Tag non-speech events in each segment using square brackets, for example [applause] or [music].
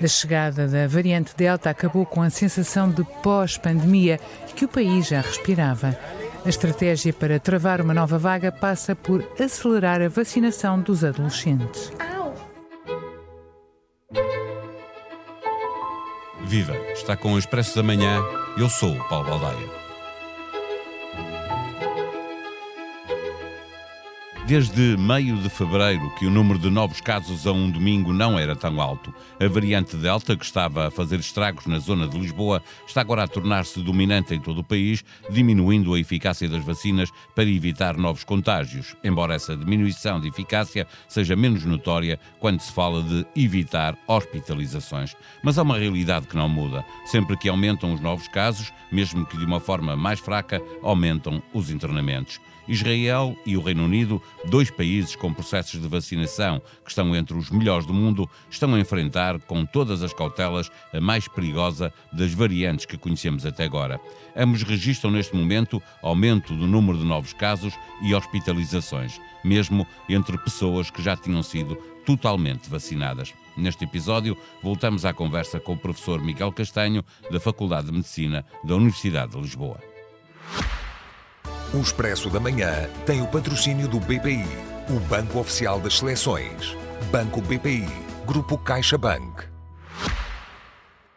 A chegada da variante Delta acabou com a sensação de pós-pandemia que o país já respirava. A estratégia para travar uma nova vaga passa por acelerar a vacinação dos adolescentes. Viva! Está com o Expresso da Manhã. Eu sou o Paulo Baldaia. Desde meio de fevereiro que o número de novos casos a um domingo não era tão alto. A variante Delta, que estava a fazer estragos na zona de Lisboa, está agora a tornar-se dominante em todo o país, diminuindo a eficácia das vacinas para evitar novos contágios, embora essa diminuição de eficácia seja menos notória quando se fala de evitar hospitalizações. Mas há uma realidade que não muda. Sempre que aumentam os novos casos, mesmo que de uma forma mais fraca, aumentam os internamentos. Israel e o Reino Unido, dois países com processos de vacinação que estão entre os melhores do mundo, estão a enfrentar, com todas as cautelas, a mais perigosa das variantes que conhecemos até agora. Ambos registram neste momento aumento do número de novos casos e hospitalizações, mesmo entre pessoas que já tinham sido totalmente vacinadas. Neste episódio, voltamos à conversa com o professor Miguel Castanho, da Faculdade de Medicina da Universidade de Lisboa. O Expresso da Manhã tem o patrocínio do BPI, o Banco Oficial das Seleções. Banco BPI, Grupo CaixaBank.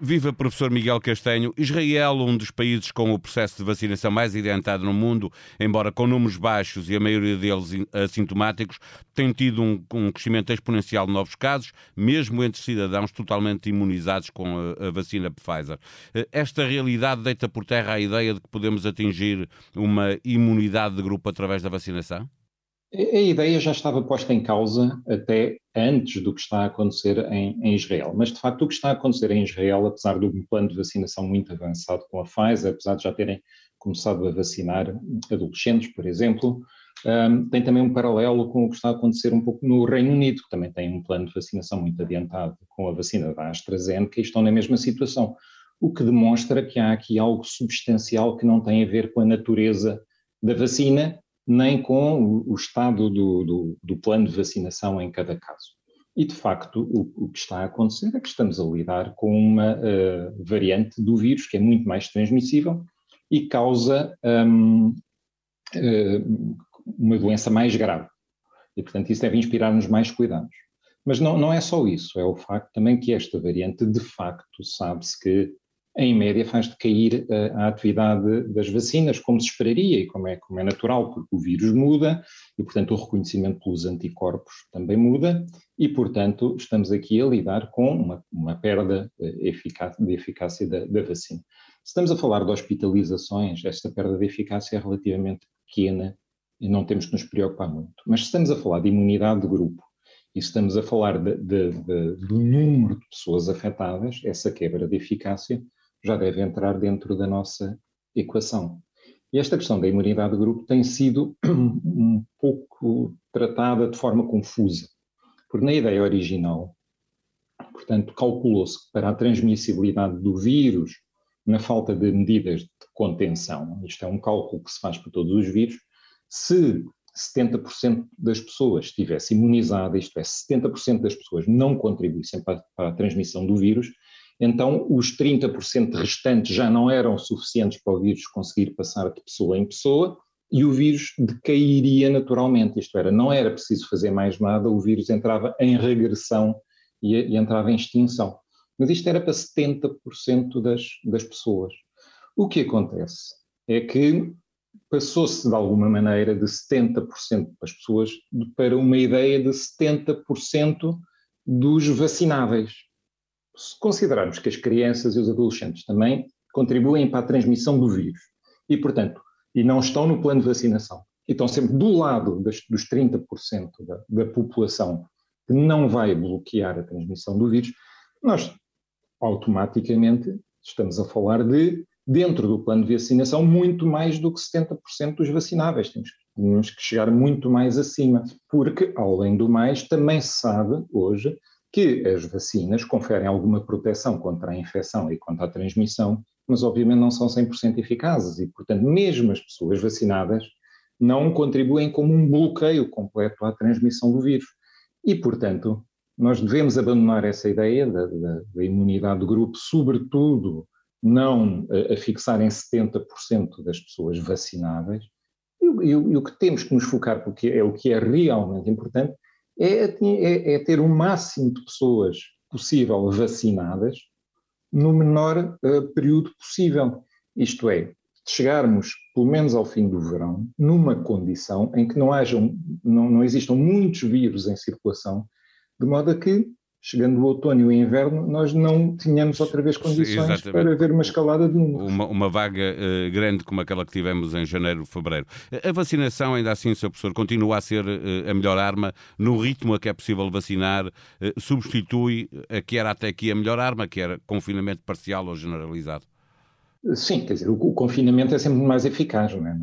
Viva professor Miguel Castanho. Israel, um dos países com o processo de vacinação mais adiantado no mundo, embora com números baixos e a maioria deles assintomáticos, tem tido um, um crescimento exponencial de novos casos, mesmo entre cidadãos totalmente imunizados com a, a vacina Pfizer. Eh, esta realidade deita por terra a ideia de que podemos atingir uma imunidade de grupo através da vacinação? A ideia já estava posta em causa até antes do que está a acontecer em, em, Israel. Mas, de facto, o que está a acontecer em Israel, apesar de um plano de vacinação muito avançado com a Pfizer, apesar de já terem começado a vacinar adolescentes, por exemplo, um, tem também um paralelo com o que está a acontecer um pouco no Reino Unido, que também tem um plano de vacinação muito adiantado com a vacina da AstraZeneca e estão na mesma situação. O que demonstra que há aqui algo substancial que não tem a ver com a natureza da vacina nem com o, estado do, do, do, plano de vacinação em cada caso. E, de facto, o, o, que está a acontecer é que estamos a lidar com uma uh, variante do vírus que é muito mais transmissível e causa um, uh, eh, uma doença mais grave. E, portanto, isso deve inspirar-nos mais cuidados. Mas não, não é só isso, é o facto também que esta variante, de facto, sabe-se que em média faz decair a, eh, a atividade das vacinas, como se esperaria e como é, como é natural, porque o vírus muda e, portanto, o reconhecimento pelos anticorpos também muda e, portanto, estamos aqui a lidar com uma, uma perda eh, de eficácia da, da vacina. Se estamos a falar de hospitalizações, esta perda de eficácia é relativamente pequena e não temos que nos preocupar muito. Mas se estamos a falar de imunidade de grupo, e estamos a falar de, de, de, do número de pessoas afetadas, essa quebra de eficácia já deve entrar dentro da nossa equação. E esta questão da imunidade de grupo tem sido [clears throat] um pouco tratada de forma confusa, porque na ideia original, portanto, calculou-se que para a transmissibilidade do vírus, na falta de medidas de contenção, isto é um cálculo que se faz para todos os vírus, se 70% das pessoas estivesse imunizada, isto é, 70% das pessoas não contribuíssem para, para a transmissão do vírus, então os 30% restantes já não eram suficientes para o vírus conseguir passar de pessoa em pessoa e o vírus decairia naturalmente, isto era, não era preciso fazer mais nada, o vírus entrava em regressão e, e entrava em extinção. Mas isto era para 70% das, das pessoas. O que acontece é que passou-se de alguma maneira de 70% das pessoas para uma ideia de 70% dos vacináveis se considerarmos que as crianças e os adolescentes também contribuem para a transmissão do vírus e, portanto, e não estão no plano de vacinação, e estão sempre do lado das, dos 30% da, da população que não vai bloquear a transmissão do vírus, nós automaticamente estamos a falar de, dentro do plano de vacinação, muito mais do que 70% dos vacináveis. Temos, temos que chegar muito mais acima, porque, além do mais, também se sabe hoje que as vacinas conferem alguma proteção contra a infecção e contra a transmissão, mas obviamente não são 100% eficazes e, portanto, mesmo as pessoas vacinadas não contribuem como um bloqueio completo à transmissão do vírus. E, portanto, nós devemos abandonar essa ideia da, da, da imunidade do grupo, sobretudo não a, a fixar em 70% das pessoas vacináveis. E, e, e, o que temos que nos focar, porque é o que é realmente importante, é, é, é ter o máximo de pessoas possível vacinadas no menor uh, período possível. Isto é, chegarmos, pelo menos ao fim do verão, numa condição em que não, hajam, não, não existam muitos vírus em circulação, de modo a que, chegando o outono e o inverno, nós não tenhamos outra vez condições Exatamente. para haver uma escalada de números. Uma, uma vaga uh, grande como aquela que tivemos em janeiro, fevereiro. A vacinação, ainda assim, Sr. Professor, continua a ser uh, a melhor arma no ritmo a que é possível vacinar, uh, substitui a que era até aqui a melhor arma, que era confinamento parcial ou generalizado? Sim, quer dizer, o, o confinamento é sempre mais eficaz, é?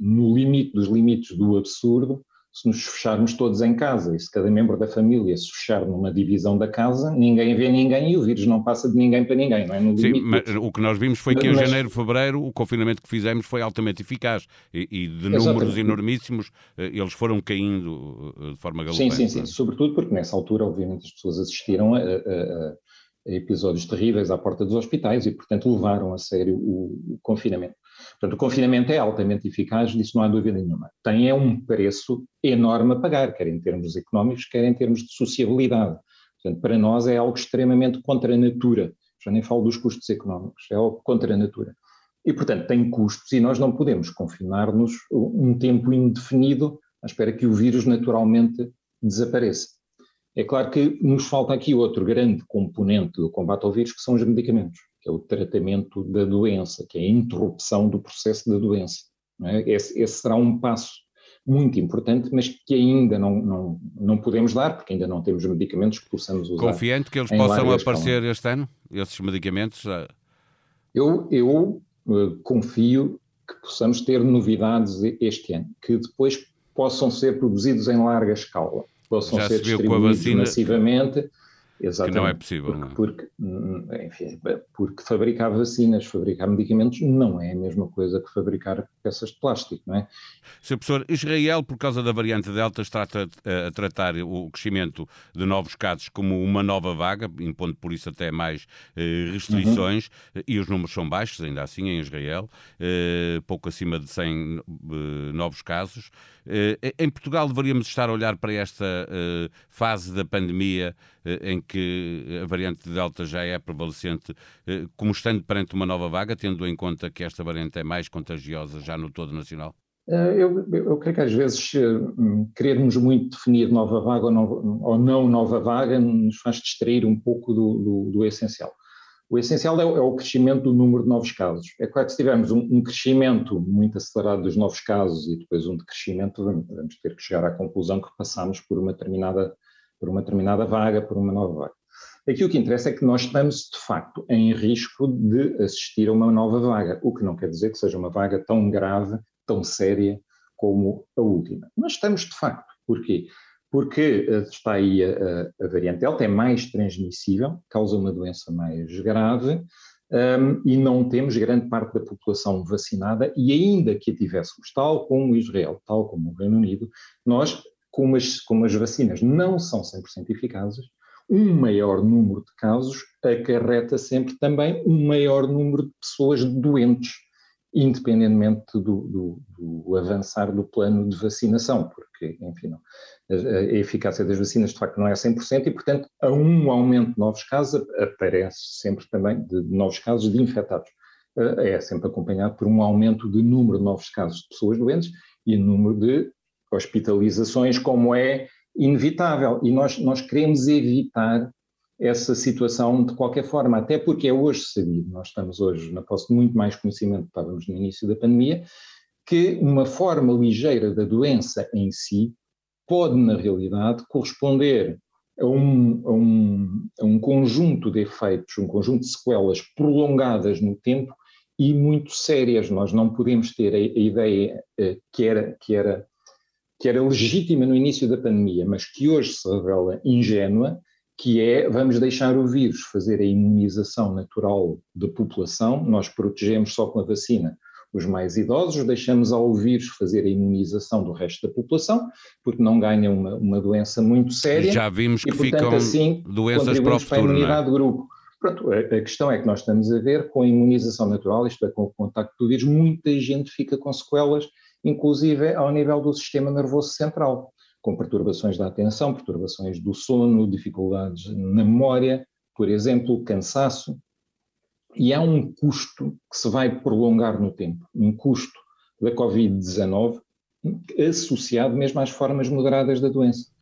No limite dos limites do absurdo, se nos fecharmos todos em casa e se cada membro da família se fechar numa divisão da casa, ninguém vê ninguém e o vírus não passa de ninguém para ninguém, não é? No Sim, mas o que nós vimos foi que em janeiro, fevereiro, o confinamento que fizemos foi altamente eficaz e, e de números Exatamente. enormíssimos eh, eles foram caindo eh, de forma galopante. Sim, sim, sim, é? sobretudo porque nessa altura, obviamente, as pessoas assistiram a, a, a episódios terríveis à porta dos hospitais e, portanto, levaram a sério o, o, confinamento. Portanto, o confinamento é altamente eficaz, disso não há dúvida nenhuma. Tem é um preço enorme a pagar, quer em termos económicos, quer em termos de sociabilidade. Portanto, para nós é algo extremamente contra a natura. Já nem falo dos custos económicos, é algo contra a natura. E, portanto, tem custos e nós não podemos confinar-nos um tempo indefinido à espera que o vírus naturalmente desapareça. É claro que nos falta aqui outro grande componente do combate ao vírus, que são os medicamentos, que é o tratamento da doença, que é a interrupção do processo da doença. É? Esse, esse, será um passo muito importante, mas que ainda não, não, não podemos dar, porque ainda não temos medicamentos que possamos usar. Confiante que eles possam aparecer este ano, esses medicamentos? Eu, eu uh, confio que possamos ter novidades este ano, que depois possam ser produzidos em larga escala possam Já ser se distribuídos massivamente. Exatamente. Que não é possível. Porque, não é? Porque, enfim, porque fabricar vacinas, fabricar medicamentos não é a mesma coisa que fabricar peças de plástico, não é? Sr. Professor, Israel, por causa da variante Delta, está a, tratar o crescimento de novos casos como uma nova vaga, impondo por isso até mais eh, restrições, uhum. e os números são baixos, ainda assim, em Israel, eh, pouco acima de 100 eh, novos casos. Em Portugal deveríamos estar a olhar para esta fase da pandemia em que a variante Delta já é prevalecente, como estando perante uma nova vaga, tendo em conta que esta variante é mais contagiosa já no todo nacional? Eh, eu, eu, creio que às vezes eh, querermos muito definir nova vaga ou ou não nova vaga nos faz distrair um pouco do, do, do essencial. O essencial é o, é o, crescimento do número de novos casos. É claro que se tivermos um, um, crescimento muito acelerado dos novos casos e depois um decrescimento, vamos ter que chegar à conclusão que passamos por uma determinada, por uma determinada vaga, por uma nova vaga. Aqui o que interessa é que nós estamos, de facto, em risco de assistir a uma nova vaga, o que não quer dizer que seja uma vaga tão grave tão séria como a última. Mas estamos de facto. Porquê? Porque eh, está aí a, a variante Delta, é mais transmissível, causa uma doença mais grave um, e não temos grande parte da população vacinada e ainda que a tivéssemos, tal como Israel, tal como o Reino Unido, nós, como as, como as vacinas não são 100% eficazes, um maior número de casos acarreta sempre também um maior número de pessoas doentes independentemente do, do, do, avançar do plano de vacinação, porque, enfim, não, a, a, eficácia das vacinas de facto não é 100% e, portanto, a um aumento de novos casos aparece sempre também de, novos casos de infectados. Eh, é sempre acompanhado por um aumento de número de novos casos de pessoas doentes e número de hospitalizações, como é inevitável. E nós, nós queremos evitar essa situação de qualquer forma, até porque é hoje sabido, nós estamos hoje na posse de muito mais conhecimento que estávamos no início da pandemia, que uma forma ligeira da doença em si pode, na realidade, corresponder a um, a um, a um conjunto de efeitos, um conjunto de sequelas prolongadas no tempo e muito sérias. Nós não podemos ter a, a ideia uh, que, era, que, era, que era legítima no início da pandemia, mas que hoje se revela ingênua, que é vamos deixar o vírus fazer a imunização natural da população, nós protegemos só com a vacina os mais idosos, deixamos ao vírus fazer a imunização do resto da população, porque não ganham uma, uma doença muito séria. Já vimos que e, portanto, ficam assim, doenças para o futuro, para a é? imunidade é? do grupo. Pronto, a, a, questão é que nós estamos a ver com a imunização natural, isto é, com o contacto do vírus, muita gente fica com sequelas, inclusive ao nível do sistema nervoso central, com perturbações da atenção, perturbações do sono, dificuldades na memória, por exemplo, cansaço, e há um custo que se vai prolongar no tempo, um custo da Covid-19 associado mesmo às formas moderadas da doença.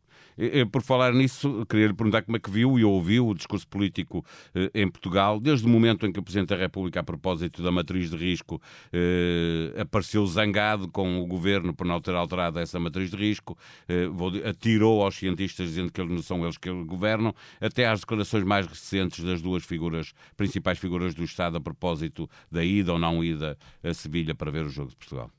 Por falar nisso, queria lhe perguntar como é que viu e ouviu o discurso político eh, em Portugal, desde o momento em que o Presidente da República, a propósito da matriz de risco, eh, apareceu zangado com o governo por não ter alterado essa matriz de risco, eh, atirou aos cientistas dizendo que não são eles que governam, até às declarações mais recentes das duas figuras, principais figuras do Estado, a propósito da ida ou não ida a Sevilha para ver o jogo de Portugal.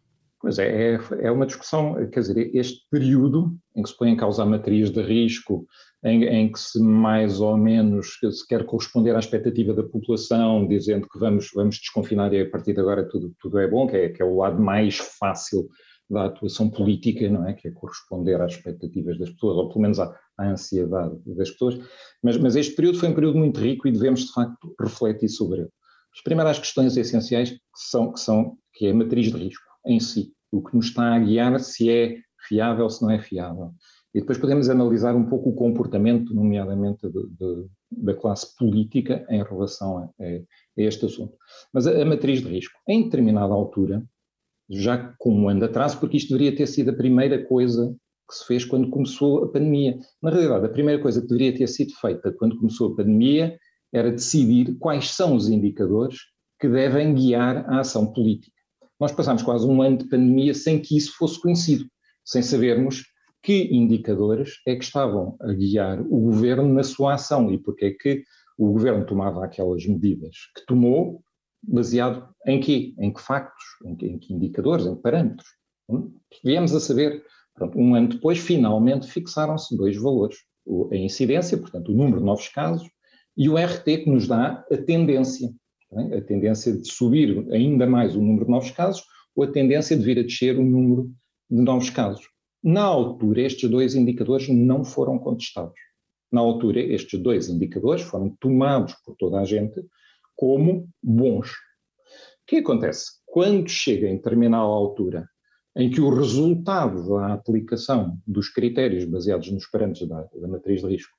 Pois é, é, é, uma discussão, quer dizer, este período em que se põe em causa a matriz de risco, em, em, que se mais ou menos se quer corresponder à expectativa da população, dizendo que vamos, vamos desconfinar e a partir de agora tudo, tudo é bom, que é, que é o lado mais fácil da atuação política, não é? Que é corresponder às expectativas das pessoas, ou pelo menos à, à ansiedade das pessoas. Mas, mas este período foi um período muito rico e devemos, de facto, refletir sobre ele. As primeiras questões essenciais que são, que são que é a matriz de risco em si, o que nos está a guiar se é fiável, se não é fiável. E depois podemos analisar um pouco o comportamento, nomeadamente de, de, da classe política, em relação a, a, este assunto. Mas a, a, matriz de risco, em determinada altura, já com um ano de atraso, porque isto deveria ter sido a primeira coisa que se fez quando começou a pandemia. Na realidade, a primeira coisa que deveria ter sido feita quando começou a pandemia era decidir quais são os indicadores que devem guiar a ação política nós passámos quase um ano de pandemia sem que isso fosse conhecido, sem sabermos que indicadores é que estavam a guiar o governo na sua ação e porque é que o governo tomava aquelas medidas que tomou, baseado em quê? Em que factos? Em que, em que indicadores? Em que parâmetros? Hum? Viemos a saber, pronto, um ano depois, finalmente fixaram-se dois valores: a incidência, portanto, o número de novos casos, e o RT, que nos dá a tendência? A tendência de subir ainda mais o número de novos casos ou a tendência de vir a descer o número de novos casos. Na altura, estes dois indicadores não foram contestados. Na altura, estes dois indicadores foram tomados por toda a gente como bons. O que acontece? Quando chega em determinada altura em que o resultado da aplicação dos critérios baseados nos parâmetros da, da matriz de risco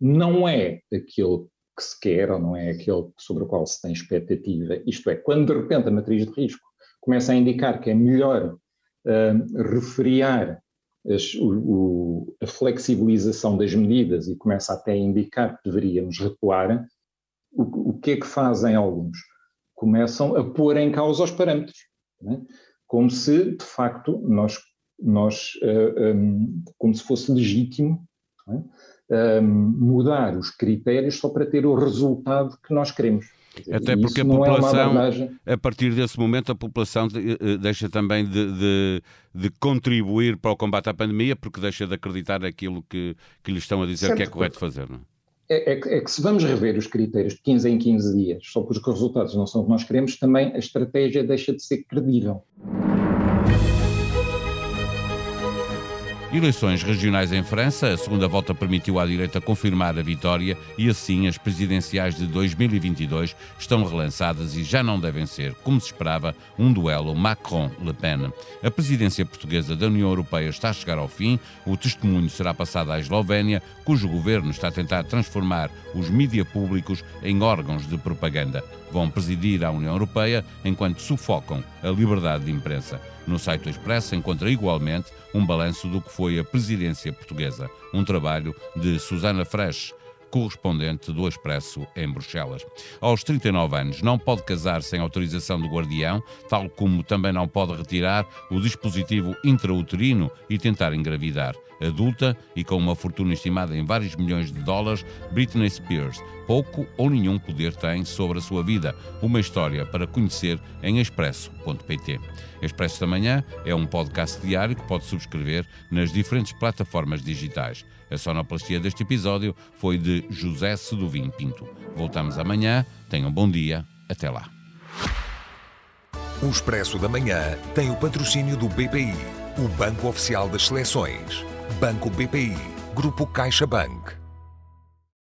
não é aquele que se quer ou não é aquele sobre o qual se tem expectativa. Isto é, quando de repente a matriz de risco começa a indicar que é melhor uh, refriar as, o, o, a flexibilização das medidas e começa até a indicar que deveríamos recuar, o, o que é que fazem alguns? Começam a pôr em causa os parâmetros, é? como se de facto nós, nós uh, ah, um, como se fosse legítimo é? Um, mudar os critérios só para ter o resultado que nós queremos. Dizer, Até porque a é população, é a partir desse momento, a população eh, deixa também de, de, de, contribuir para o combate à pandemia, porque deixa de acreditar naquilo que, que lhe estão a dizer certo. que é correto fazer. Não é? É, é, que se vamos rever os critérios de 15 em 15 dias, só porque os resultados não são o que nós queremos, também a estratégia deixa de ser credível. Eleições regionais em França, a segunda volta permitiu à direita confirmar a vitória e assim as presidenciais de 2022 estão relançadas e já não devem ser, como se esperava, um duelo Macron-Le Pen. A presidência portuguesa da União Europeia está a chegar ao fim, o testemunho será passado à Eslovénia, cujo governo está a tentar transformar os mídias públicos em órgãos de propaganda. Vão presidir a União Europeia enquanto sufocam a liberdade de imprensa. No site do Expresso encontra igualmente um balanço do que foi a presidência portuguesa, um trabalho de Susana Fresh, correspondente do Expresso em Bruxelas. Aos 39 anos, não pode casar sem autorização do guardião, tal como também não pode retirar o dispositivo intrauterino e tentar engravidar. Adulta e com uma fortuna estimada em vários milhões de dólares, Britney Spears pouco ou nenhum poder tem sobre a sua vida. Uma história para conhecer em expresso.pt. Expresso da Manhã é um podcast diário que pode subscrever nas diferentes plataformas digitais. A sonoplastia deste episódio foi de José Seduvim Pinto. Voltamos amanhã. Tenham bom dia. Até lá. O Expresso da Manhã tem o patrocínio do BPI, o Banco Oficial das Seleções. Banco BPI, Grupo CaixaBank.